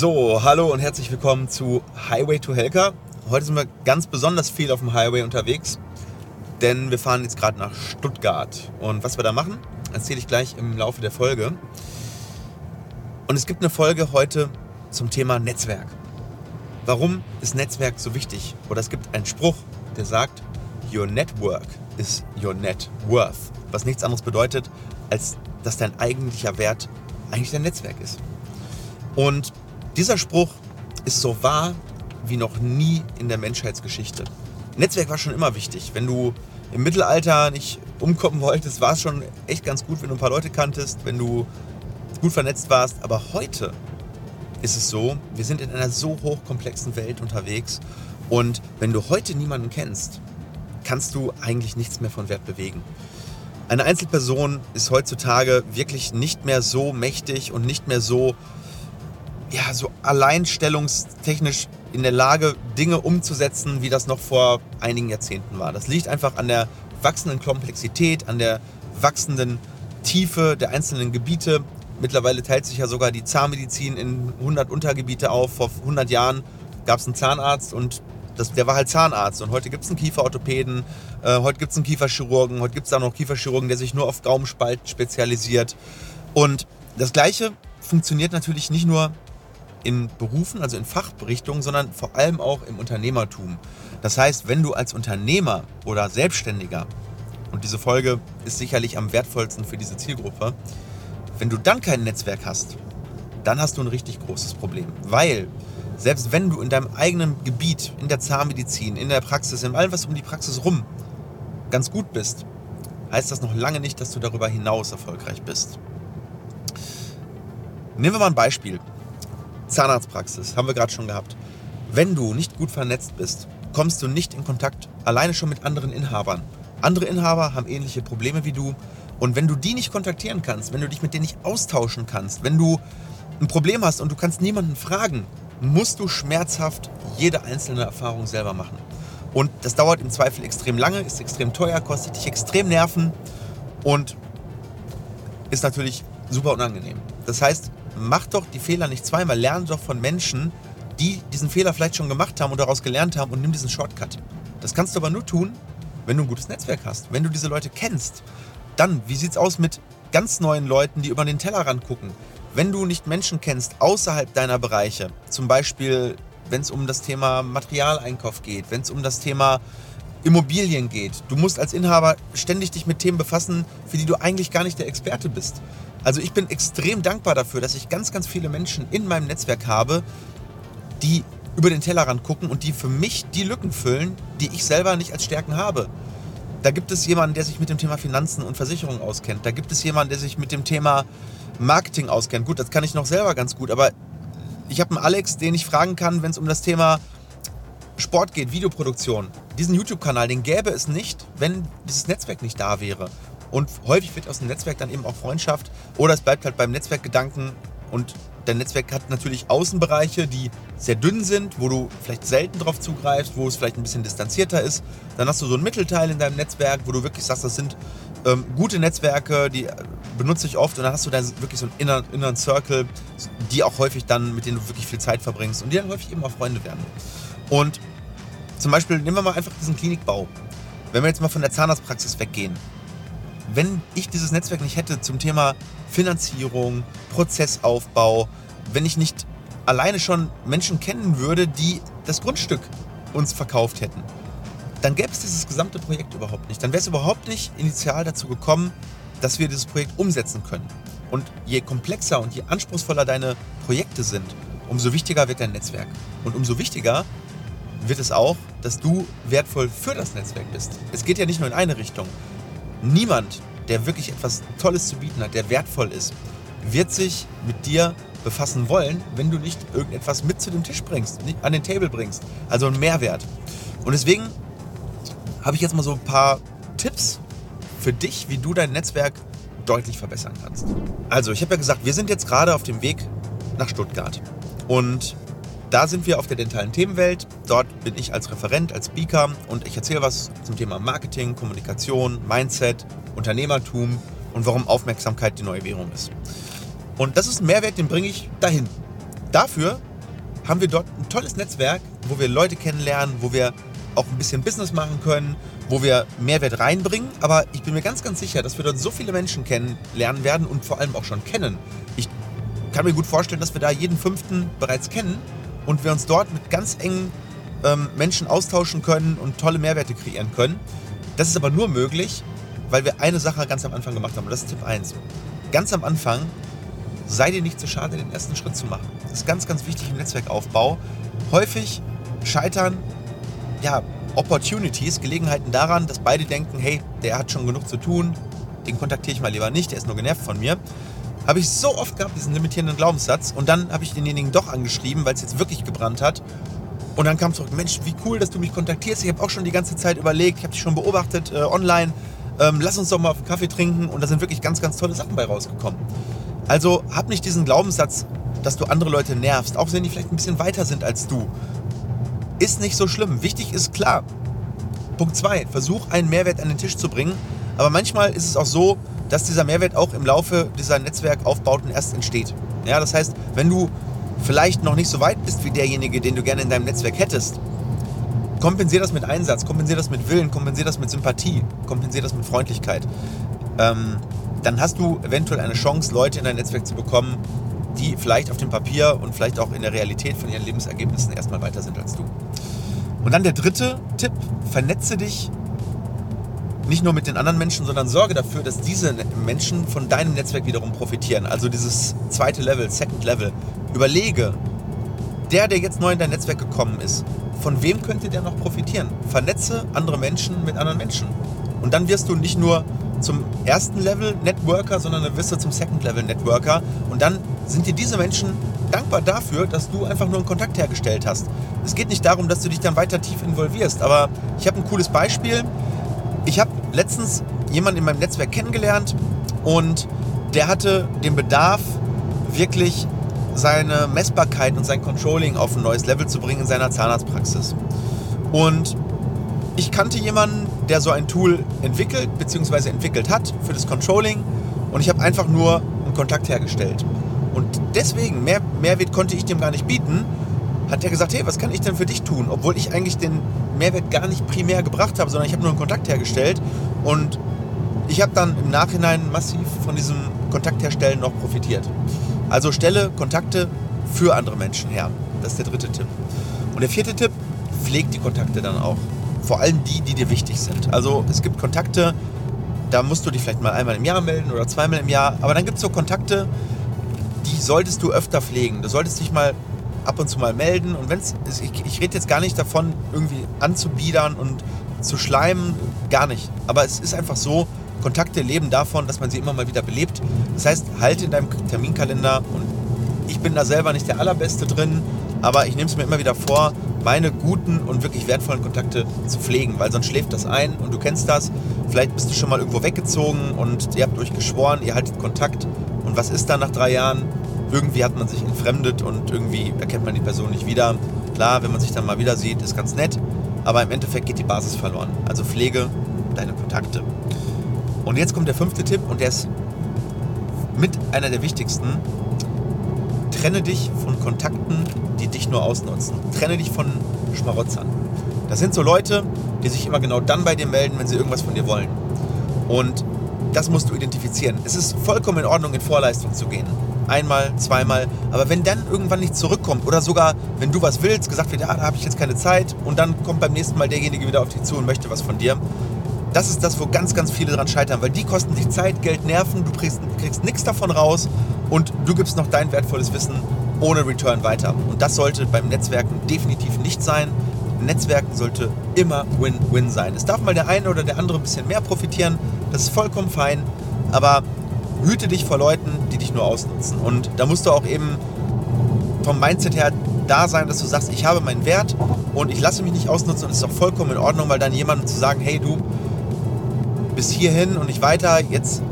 So, hallo und herzlich willkommen zu Highway to Helka. Heute sind wir ganz besonders viel auf dem Highway unterwegs, denn wir fahren jetzt gerade nach Stuttgart. Und was wir da machen, erzähle ich gleich im Laufe der Folge. Und es gibt eine Folge heute zum Thema Netzwerk. Warum ist Netzwerk so wichtig? Oder es gibt einen Spruch, der sagt, Your network is your net worth. Was nichts anderes bedeutet, als dass dein eigentlicher Wert eigentlich dein Netzwerk ist. Und dieser Spruch ist so wahr wie noch nie in der Menschheitsgeschichte. Netzwerk war schon immer wichtig. Wenn du im Mittelalter nicht umkommen wolltest, war es schon echt ganz gut, wenn du ein paar Leute kanntest, wenn du gut vernetzt warst. Aber heute ist es so, wir sind in einer so hochkomplexen Welt unterwegs und wenn du heute niemanden kennst, kannst du eigentlich nichts mehr von Wert bewegen. Eine Einzelperson ist heutzutage wirklich nicht mehr so mächtig und nicht mehr so, ja, so alleinstellungstechnisch in der Lage, Dinge umzusetzen, wie das noch vor einigen Jahrzehnten war. Das liegt einfach an der wachsenden Komplexität, an der wachsenden Tiefe der einzelnen Gebiete. Mittlerweile teilt sich ja sogar die Zahnmedizin in 100 Untergebiete auf. Vor 100 Jahren gab es einen Zahnarzt und das, der war halt Zahnarzt. Und heute gibt es einen Kieferorthopäden, äh, heute gibt es einen Kieferchirurgen, heute gibt es auch noch Kieferchirurgen, der sich nur auf Gaumenspalt spezialisiert. Und das Gleiche funktioniert natürlich nicht nur in Berufen, also in Fachrichtungen, sondern vor allem auch im Unternehmertum. Das heißt, wenn du als Unternehmer oder Selbstständiger, und diese Folge ist sicherlich am wertvollsten für diese Zielgruppe, wenn du dann kein Netzwerk hast, dann hast du ein richtig großes Problem. Weil selbst wenn du in deinem eigenen Gebiet, in der Zahnmedizin, in der Praxis, in allem, was um die Praxis rum ganz gut bist, heißt das noch lange nicht, dass du darüber hinaus erfolgreich bist. Nehmen wir mal ein Beispiel. Zahnarztpraxis, haben wir gerade schon gehabt. Wenn du nicht gut vernetzt bist, kommst du nicht in Kontakt alleine schon mit anderen Inhabern. Andere Inhaber haben ähnliche Probleme wie du. Und wenn du die nicht kontaktieren kannst, wenn du dich mit denen nicht austauschen kannst, wenn du ein Problem hast und du kannst niemanden fragen, musst du schmerzhaft jede einzelne Erfahrung selber machen. Und das dauert im Zweifel extrem lange, ist extrem teuer, kostet dich extrem Nerven und ist natürlich super unangenehm. Das heißt, mach doch die Fehler nicht zweimal, lerne doch von Menschen, die diesen Fehler vielleicht schon gemacht haben und daraus gelernt haben und nimm diesen Shortcut. Das kannst du aber nur tun, wenn du ein gutes Netzwerk hast, wenn du diese Leute kennst. Dann, wie sieht es aus mit ganz neuen Leuten, die über den Tellerrand gucken? Wenn du nicht Menschen kennst außerhalb deiner Bereiche, zum Beispiel wenn es um das Thema Materialeinkauf geht, wenn es um das Thema Immobilien geht, du musst als Inhaber ständig dich mit Themen befassen, für die du eigentlich gar nicht der Experte bist. Also ich bin extrem dankbar dafür, dass ich ganz, ganz viele Menschen in meinem Netzwerk habe, die über den Tellerrand gucken und die für mich die Lücken füllen, die ich selber nicht als Stärken habe. Da gibt es jemanden, der sich mit dem Thema Finanzen und Versicherungen auskennt. Da gibt es jemanden, der sich mit dem Thema Marketing auskennt. Gut, das kann ich noch selber ganz gut, aber ich habe einen Alex, den ich fragen kann, wenn es um das Thema Sport geht, Videoproduktion. Diesen YouTube-Kanal, den gäbe es nicht, wenn dieses Netzwerk nicht da wäre. Und häufig wird aus dem Netzwerk dann eben auch Freundschaft oder es bleibt halt beim Netzwerkgedanken und dein Netzwerk hat natürlich Außenbereiche, die sehr dünn sind, wo du vielleicht selten drauf zugreifst, wo es vielleicht ein bisschen distanzierter ist. Dann hast du so ein Mittelteil in deinem Netzwerk, wo du wirklich sagst, das sind ähm, gute Netzwerke, die benutze ich oft und dann hast du dann wirklich so einen inneren, inneren Circle, die auch häufig dann, mit denen du wirklich viel Zeit verbringst und die dann häufig eben auch Freunde werden. Und zum Beispiel nehmen wir mal einfach diesen Klinikbau. Wenn wir jetzt mal von der Zahnarztpraxis weggehen, wenn ich dieses Netzwerk nicht hätte zum Thema Finanzierung, Prozessaufbau, wenn ich nicht alleine schon Menschen kennen würde, die das Grundstück uns verkauft hätten, dann gäbe es dieses gesamte Projekt überhaupt nicht. Dann wäre es überhaupt nicht initial dazu gekommen, dass wir dieses Projekt umsetzen können. Und je komplexer und je anspruchsvoller deine Projekte sind, umso wichtiger wird dein Netzwerk. Und umso wichtiger wird es auch, dass du wertvoll für das Netzwerk bist. Es geht ja nicht nur in eine Richtung. Niemand, der wirklich etwas Tolles zu bieten hat, der wertvoll ist, wird sich mit dir befassen wollen, wenn du nicht irgendetwas mit zu dem Tisch bringst, nicht an den Table bringst. Also einen Mehrwert. Und deswegen habe ich jetzt mal so ein paar Tipps für dich, wie du dein Netzwerk deutlich verbessern kannst. Also, ich habe ja gesagt, wir sind jetzt gerade auf dem Weg nach Stuttgart. Und da sind wir auf der dentalen Themenwelt. Dort bin ich als Referent, als Speaker und ich erzähle was zum Thema Marketing, Kommunikation, Mindset, Unternehmertum und warum Aufmerksamkeit die neue Währung ist. Und das ist ein Mehrwert, den bringe ich dahin. Dafür haben wir dort ein tolles Netzwerk, wo wir Leute kennenlernen, wo wir auch ein bisschen Business machen können, wo wir Mehrwert reinbringen. Aber ich bin mir ganz, ganz sicher, dass wir dort so viele Menschen kennenlernen werden und vor allem auch schon kennen. Ich kann mir gut vorstellen, dass wir da jeden fünften bereits kennen und wir uns dort mit ganz engen ähm, Menschen austauschen können und tolle Mehrwerte kreieren können. Das ist aber nur möglich, weil wir eine Sache ganz am Anfang gemacht haben. Und das ist Tipp 1. Ganz am Anfang sei dir nicht zu schade, den ersten Schritt zu machen. Das ist ganz, ganz wichtig im Netzwerkaufbau. Häufig scheitern ja, Opportunities, Gelegenheiten daran, dass beide denken, hey, der hat schon genug zu tun, den kontaktiere ich mal lieber nicht, der ist nur genervt von mir. Habe ich so oft gehabt, diesen limitierenden Glaubenssatz. Und dann habe ich denjenigen doch angeschrieben, weil es jetzt wirklich gebrannt hat. Und dann kam zurück, Mensch, wie cool, dass du mich kontaktierst. Ich habe auch schon die ganze Zeit überlegt, ich habe dich schon beobachtet äh, online. Ähm, lass uns doch mal auf einen Kaffee trinken. Und da sind wirklich ganz, ganz tolle Sachen bei rausgekommen. Also hab nicht diesen Glaubenssatz, dass du andere Leute nervst, auch wenn die vielleicht ein bisschen weiter sind als du. Ist nicht so schlimm. Wichtig ist klar. Punkt 2. Versuch einen Mehrwert an den Tisch zu bringen. Aber manchmal ist es auch so, dass dieser Mehrwert auch im Laufe dieser Netzwerkaufbauten erst entsteht. Ja, das heißt, wenn du vielleicht noch nicht so weit bist wie derjenige, den du gerne in deinem Netzwerk hättest, kompensier das mit Einsatz, kompensier das mit Willen, kompensier das mit Sympathie, kompensier das mit Freundlichkeit. Ähm, dann hast du eventuell eine Chance, Leute in dein Netzwerk zu bekommen, die vielleicht auf dem Papier und vielleicht auch in der Realität von ihren Lebensergebnissen erstmal weiter sind als du. Und dann der dritte Tipp, vernetze dich nicht nur mit den anderen Menschen, sondern sorge dafür, dass diese Menschen von deinem Netzwerk wiederum profitieren. Also dieses zweite Level, Second Level. Überlege, der, der jetzt neu in dein Netzwerk gekommen ist, von wem könnte der noch profitieren? Vernetze andere Menschen mit anderen Menschen. Und dann wirst du nicht nur zum ersten Level Networker, sondern dann wirst du zum Second Level Networker. Und dann sind dir diese Menschen dankbar dafür, dass du einfach nur einen Kontakt hergestellt hast. Es geht nicht darum, dass du dich dann weiter tief involvierst, aber ich habe ein cooles Beispiel. Ich habe letztens jemanden in meinem Netzwerk kennengelernt und der hatte den Bedarf, wirklich seine Messbarkeit und sein Controlling auf ein neues Level zu bringen in seiner Zahnarztpraxis. Und ich kannte jemanden, der so ein Tool entwickelt bzw. entwickelt hat für das Controlling und ich habe einfach nur einen Kontakt hergestellt. Und deswegen, mehr Mehrwert konnte ich dem gar nicht bieten, hat er gesagt, hey, was kann ich denn für dich tun? Obwohl ich eigentlich den Mehrwert gar nicht primär gebracht habe, sondern ich habe nur einen Kontakt hergestellt und ich habe dann im Nachhinein massiv von diesem Kontaktherstellen noch profitiert. Also stelle Kontakte für andere Menschen her. Das ist der dritte Tipp. Und der vierte Tipp, pflegt die Kontakte dann auch. Vor allem die, die dir wichtig sind. Also es gibt Kontakte, da musst du dich vielleicht mal einmal im Jahr melden oder zweimal im Jahr. Aber dann gibt es so Kontakte, die solltest du öfter pflegen. Du solltest dich mal ab und zu mal melden. Und wenn es, ich, ich rede jetzt gar nicht davon, irgendwie anzubiedern und zu schleimen, gar nicht. Aber es ist einfach so, Kontakte leben davon, dass man sie immer mal wieder belebt. Das heißt, halte in deinem Terminkalender und ich bin da selber nicht der Allerbeste drin, aber ich nehme es mir immer wieder vor, meine guten und wirklich wertvollen Kontakte zu pflegen, weil sonst schläft das ein und du kennst das. Vielleicht bist du schon mal irgendwo weggezogen und ihr habt euch geschworen, ihr haltet Kontakt und was ist dann nach drei Jahren? Irgendwie hat man sich entfremdet und irgendwie erkennt man die Person nicht wieder. Klar, wenn man sich dann mal wieder sieht, ist ganz nett, aber im Endeffekt geht die Basis verloren. Also pflege deine Kontakte. Und jetzt kommt der fünfte Tipp und der ist mit einer der wichtigsten. Trenne dich von Kontakten, die dich nur ausnutzen. Trenne dich von Schmarotzern. Das sind so Leute, die sich immer genau dann bei dir melden, wenn sie irgendwas von dir wollen. Und das musst du identifizieren. Es ist vollkommen in Ordnung, in Vorleistung zu gehen. Einmal, zweimal. Aber wenn dann irgendwann nicht zurückkommt oder sogar, wenn du was willst, gesagt wird, ja, da habe ich jetzt keine Zeit und dann kommt beim nächsten Mal derjenige wieder auf dich zu und möchte was von dir. Das ist das, wo ganz, ganz viele dran scheitern, weil die kosten dich Zeit, Geld, Nerven, du kriegst, kriegst nichts davon raus und du gibst noch dein wertvolles Wissen ohne Return weiter. Und das sollte beim Netzwerken definitiv nicht sein. Netzwerken sollte immer Win-Win sein. Es darf mal der eine oder der andere ein bisschen mehr profitieren, das ist vollkommen fein, aber hüte dich vor Leuten, die dich nur ausnutzen. Und da musst du auch eben vom Mindset her da sein, dass du sagst, ich habe meinen Wert und ich lasse mich nicht ausnutzen und es ist auch vollkommen in Ordnung, weil dann jemandem zu sagen, hey du, bis hierhin und nicht weiter, jetzt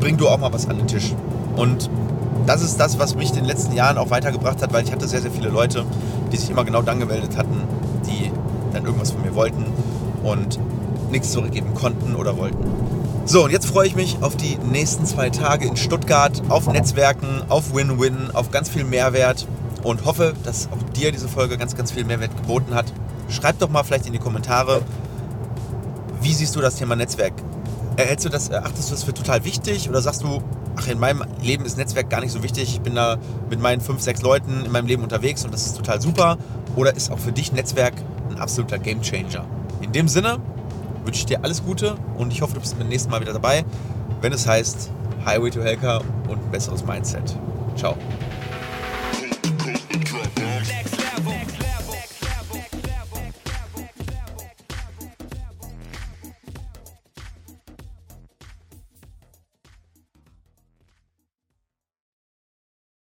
bring du auch mal was an den Tisch. Und das ist das, was mich in den letzten Jahren auch weitergebracht hat, weil ich hatte sehr, sehr viele Leute, die sich immer genau dann gemeldet hatten, die dann irgendwas von mir wollten und nichts zurückgeben konnten oder wollten. So, und jetzt freue ich mich auf die nächsten zwei Tage in Stuttgart, auf Netzwerken, auf Win-Win, auf ganz viel Mehrwert. und hoffe, dass auch dir diese Folge ganz, ganz viel Mehrwert geboten hat. Schreib doch mal vielleicht in die Kommentare, wie siehst du das Thema Netzwerk? Erhältst du das, erachtest du das für total wichtig oder sagst du, ach, in meinem Leben ist Netzwerk gar nicht so wichtig, ich bin da mit meinen fünf, sechs Leuten in meinem Leben unterwegs und das ist total super? Oder ist auch für dich Netzwerk ein absoluter Gamechanger? In dem Sinne wünsche ich dir alles Gute und ich hoffe, du bist beim nächsten Mal wieder dabei, wenn es heißt Highway to Helker und ein besseres Mindset. Ciao.